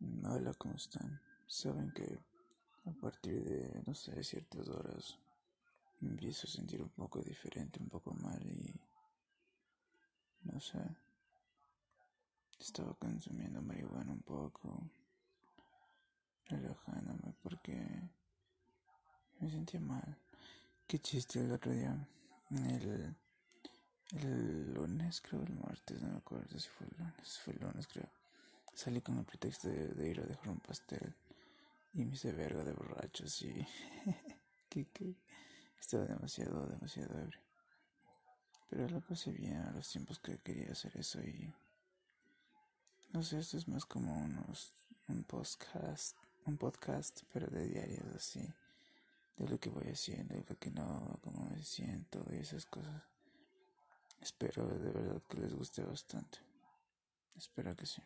Hola, ¿cómo están? Saben que a partir de, no sé, ciertas horas me empiezo a sentir un poco diferente, un poco mal y, no sé, estaba consumiendo marihuana un poco, relajándome porque me sentía mal. Qué chiste el otro día, el, el lunes creo, el martes, no me acuerdo si fue el lunes, fue el lunes creo Salí con el pretexto de, ir a dejar un pastel y me hice verga de borrachos y que, estaba demasiado, demasiado ebrio. Pero lo pasé bien a los tiempos que quería hacer eso y no sé, esto es más como unos un podcast, un podcast, pero de diarios así, de lo que voy haciendo, de lo que no, cómo me siento y esas cosas. Espero de verdad que les guste bastante. Espero que sí.